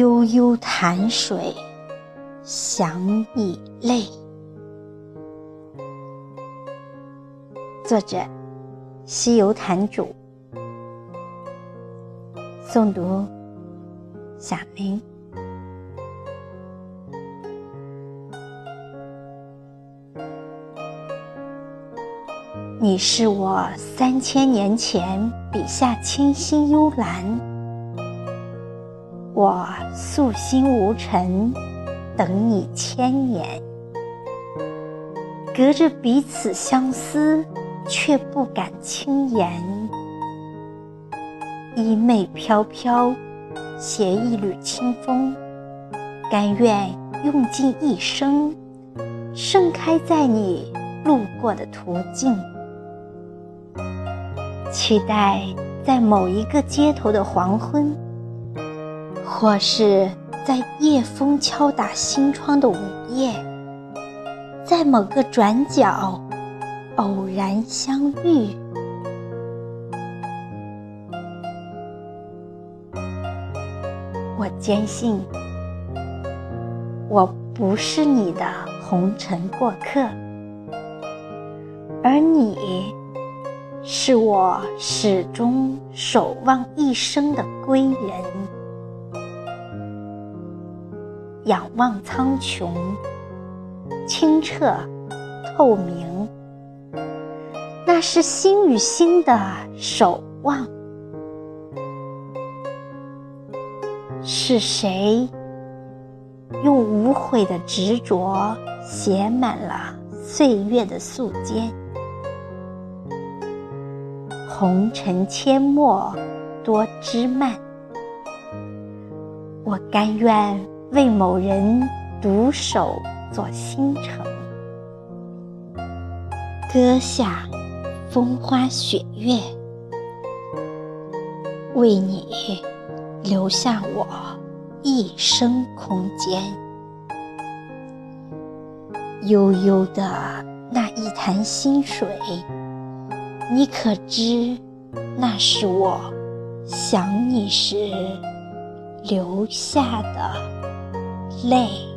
悠悠潭水，想你泪。作者：西游坛主。诵读：小明。你是我三千年前笔下清新幽兰，我素心无尘，等你千年。隔着彼此相思，却不敢轻言。衣袂飘飘，携一缕清风，甘愿用尽一生，盛开在你路过的途径。期待在某一个街头的黄昏，或是在夜风敲打心窗的午夜，在某个转角偶然相遇。我坚信，我不是你的红尘过客，而你。是我始终守望一生的归人。仰望苍穹，清澈透明，那是心与心的守望。是谁用无悔的执着写满了岁月的素笺？红尘阡陌多枝蔓，我甘愿为某人独守做星城，割下风花雪月，为你留下我一生空间。悠悠的那一潭心水。你可知，那是我想你时留下的泪。